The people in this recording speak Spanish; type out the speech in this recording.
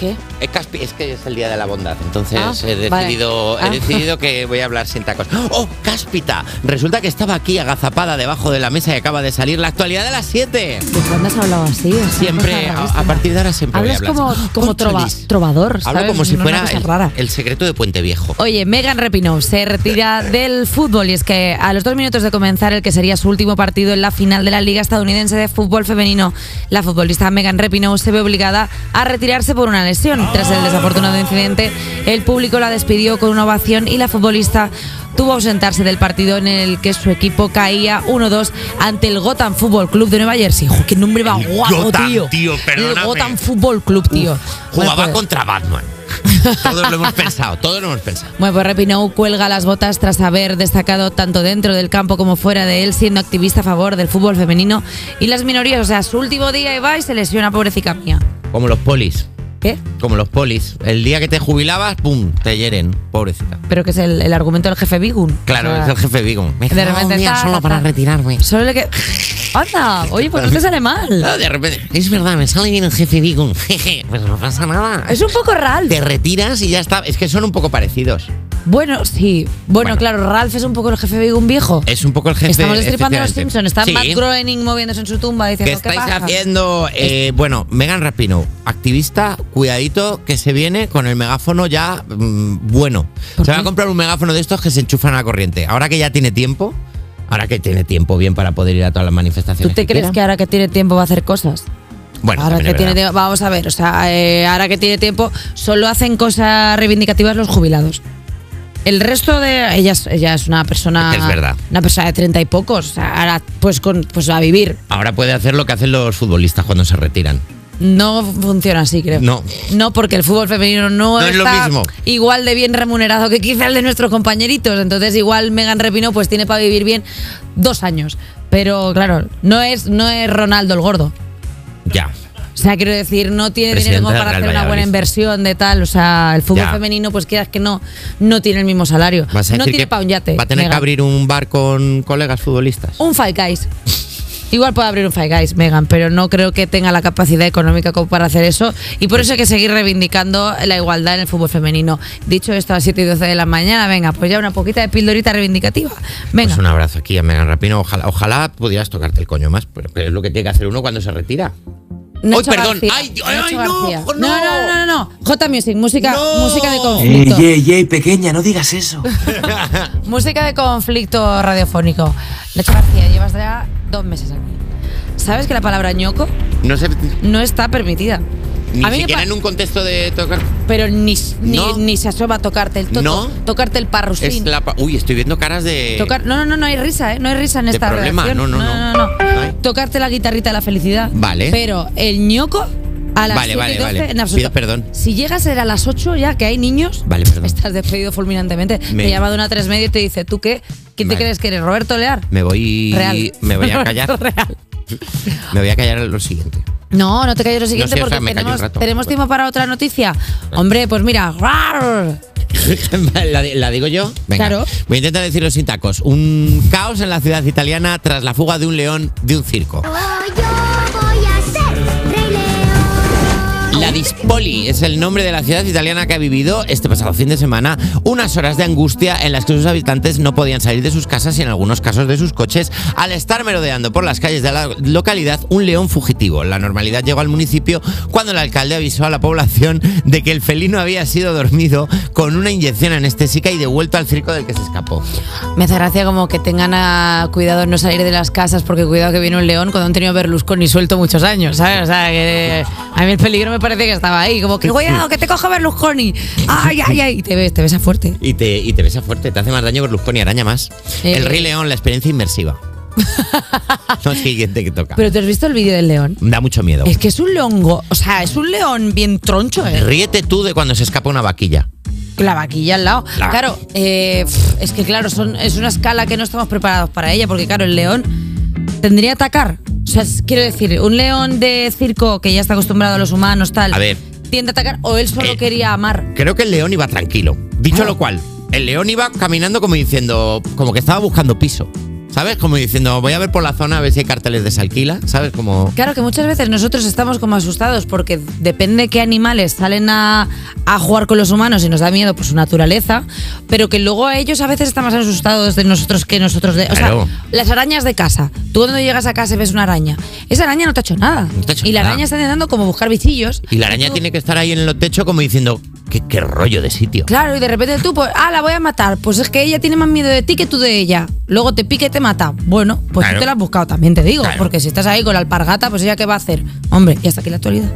¿Qué? Es, que es el día de la bondad, entonces Ah, he vale. decidido Ah. he decidido que voy a hablar sin tacos. ¡Oh, cáspita! Resulta que estaba aquí agazapada debajo de la mesa y acaba de salir la actualidad de las 7. ¿De cuándo has hablado así? Es Siempre, a, partir de ahora siempre voy a Hablas hablar. como, como trova- trovador, Hablo ¿sabes? como si fuera el, rara. el secreto de Puente Viejo. Oye, Megan Rapinoe se retira del fútbol y es que a los dos minutos de comenzar el que sería su último partido en la final de la Liga Estadounidense de Fútbol Femenino, la futbolista Megan Rapinoe se ve obligada a retirarse por una lesión. Tras el desafortunado incidente, el público la despidió con una ovación y la futbolista tuvo que ausentarse del partido en el que su equipo caía 1-2 ante el Gotham Football Club de Nueva Jersey. ¡Jo, qué nombre va guapo, Gotham, tío! tío, El. Gotham Football Club, tío. Jugaba Bueno, pues- contra Batman. todos lo hemos pensado, todos lo hemos pensado. Bueno, pues Rapinoe cuelga las botas tras haber destacado tanto dentro del campo como fuera de él, siendo activista a favor del fútbol femenino y las minorías. O sea, su último día y va y se lesiona, pobrecita mía. Como los polis. ¿Qué? Como los polis. El día que te jubilabas, ¡pum! Te hieren. Pobrecita. Pero que es el, el argumento del jefe Bigun. Claro, O sea, es el jefe Vigo. Me he de repente un día solo para retirarme. Solo le que. ¡Anda! Oye, pues no te sale mal. Ah, de repente, es verdad, me sale bien el jefe Vigo. Jeje, pues no pasa nada. Es un poco Ralph. Te retiras y ya está. Es que son un poco parecidos. Bueno, sí. Bueno, Bueno. claro, Ralph es un poco el jefe Bigun viejo. Es un poco el jefe. Estamos destripando a los efectivamente. Simpsons. Está Sí. Matt Groening moviéndose en su tumba ¿Qué diciendo ¿qué estáis pasa? haciendo? Eh, bueno, Megan Rapinoe, activista, cuidadito que se viene con el megáfono ya mm, bueno. ¿Por Se va qué? a comprar un megáfono de estos que se enchufan a la corriente. Ahora que ya tiene tiempo, ahora que tiene tiempo bien para poder ir a todas las ¿Tú manifestaciones. te crees que ahora que tiene tiempo va a hacer cosas? Bueno, ahora también que es tiene verdad. tiempo, vamos a ver, o sea, eh, ahora que tiene tiempo, solo hacen cosas reivindicativas los jubilados. El resto de ella es, ella es una persona Es verdad. una persona de treinta y pocos, o sea, ahora pues con pues a vivir. Ahora puede hacer lo que hacen los futbolistas cuando se retiran. No funciona así, creo. No. No, porque el fútbol femenino no, No es lo está mismo. igual de bien remunerado que quizá el de nuestros compañeritos. Entonces, igual Megan Repino pues tiene para vivir bien dos años. Pero claro, no es, no es Ronaldo el gordo. Ya. O sea, quiero decir, no tiene Presidente dinero para hacer una buena inversión de tal. O sea, el fútbol Ya. femenino, pues quieras que no, no tiene el mismo salario. No tiene que pa' un yate. va a tener que abrir un bar con colegas futbolistas. Un Five Guys. Igual puede abrir un Five Guys, Megan, pero no creo que tenga la capacidad económica como para hacer eso. Y por eso hay que seguir reivindicando la igualdad en el fútbol femenino. Dicho esto, a las 7 y 12 de la mañana, venga, pues ya una poquita de pildorita reivindicativa. Venga. Pues un abrazo aquí a Megan Rapino. Ojalá, ojalá pudieras tocarte el coño más, pero es lo que tiene que hacer uno cuando se retira. Nacho ¡Ay, perdón! García. ¡Ay, ay, Nacho ay, no! García. ¡No! no, no, no, no, no. J Music, música, No. música de Ey, conflicto. ey, ey, pequeña, no digas eso. Música de conflicto radiofónico. Nacho García, llevas ya dos meses aquí. ¿Sabes que la palabra ñoco No sé, no está permitida? Ni A siquiera en un contexto de tocar. Pero ni, ni, No. ni se asoma a tocarte el toto, No. tocarte el Es parrusín. la pa- Uy, estoy viendo caras de. Tocar, no, no, no, no hay risa, ¿eh? No hay risa en De esta problema, no, no, no. no, No. Tocarte la guitarrita de la felicidad. Vale. Pero el ñoco a las Vale, 7 y vale, 12, vale. en absoluto. Pido perdón. Si llegas a las 8 ya, que hay niños, Vale, perdón. estás despedido fulminantemente. Me- Te llama de una 3 medio y te dice, ¿tú qué? ¿Quién te crees que eres? ¿Roberto Lear? Me voy. Real. Me voy a callar. Real. me voy a callar lo siguiente. No, no te calles lo siguiente porque tenemos, rato. tenemos tiempo para otra noticia. Hombre, pues mira. ¿La, la digo yo? Venga. Claro. Voy a intentar decirlo sin tacos. Un caos en la ciudad italiana tras la fuga de un león de un circo. La Dispoli es el nombre de la ciudad italiana que ha vivido este pasado fin de semana unas horas de angustia en las que sus habitantes no podían salir de sus casas y en algunos casos de sus coches al estar merodeando por las calles de la localidad un león fugitivo. La normalidad llegó al municipio cuando el alcalde avisó a la población de que el felino había sido dormido con una inyección anestésica y devuelto al circo del que se escapó. Me hace gracia como que tengan cuidado en no salir de las casas porque cuidado que viene un león cuando han tenido Berlusconi suelto muchos años, a mí el peligro me parece que estaba ahí, como que cuidado, que te coja Berlusconi. Ay, ay, ay, y te ves, te ves a fuerte. Y te, y te besa fuerte, te hace más daño Berlusconi, araña más. Eh. El Rey León, la experiencia inmersiva. Lo siguiente que toca. Pero ¿te has visto el vídeo del león? Da mucho miedo. Es que es un león, go- o sea, es un león bien troncho, ¿eh? Ríete tú de cuando se escapa una vaquilla. La vaquilla al lado. La- Claro, eh, es que claro, son, es una escala que no estamos preparados para ella, porque claro, el león tendría que atacar. O sea, quiero decir, un león de circo que ya está acostumbrado a los humanos, tal, A ver. tiende a atacar, o él solo Eh, quería amar. Creo que el león iba tranquilo. Dicho Ah. lo cual, el león iba caminando como diciendo, como que estaba buscando piso. ¿Sabes? Como diciendo, voy a ver por la zona a ver si hay carteles de se alquila. ¿Sabes? Como. Claro que muchas veces nosotros estamos como asustados porque depende qué animales salen a, a jugar con los humanos y nos da miedo por su naturaleza, pero que luego a ellos a veces están más asustados de nosotros que nosotros de... O Claro. sea, las arañas de casa. Tú cuando llegas a casa y ves una araña, esa araña no te ha hecho nada. No te ha hecho y la nada. araña está intentando como buscar bichillos. Y la araña tú- tiene que estar ahí en el techo como diciendo, ¿qué, qué rollo de sitio? Claro, y de repente tú, pues, ah, la voy a matar. Pues es que ella tiene más miedo de ti que tú de ella. Luego te pica y te mata. Bueno, pues Claro. tú te la has buscado, también te digo. Claro. Porque si estás ahí con la alpargata, pues ella qué va a hacer. Hombre, y hasta aquí la actualidad.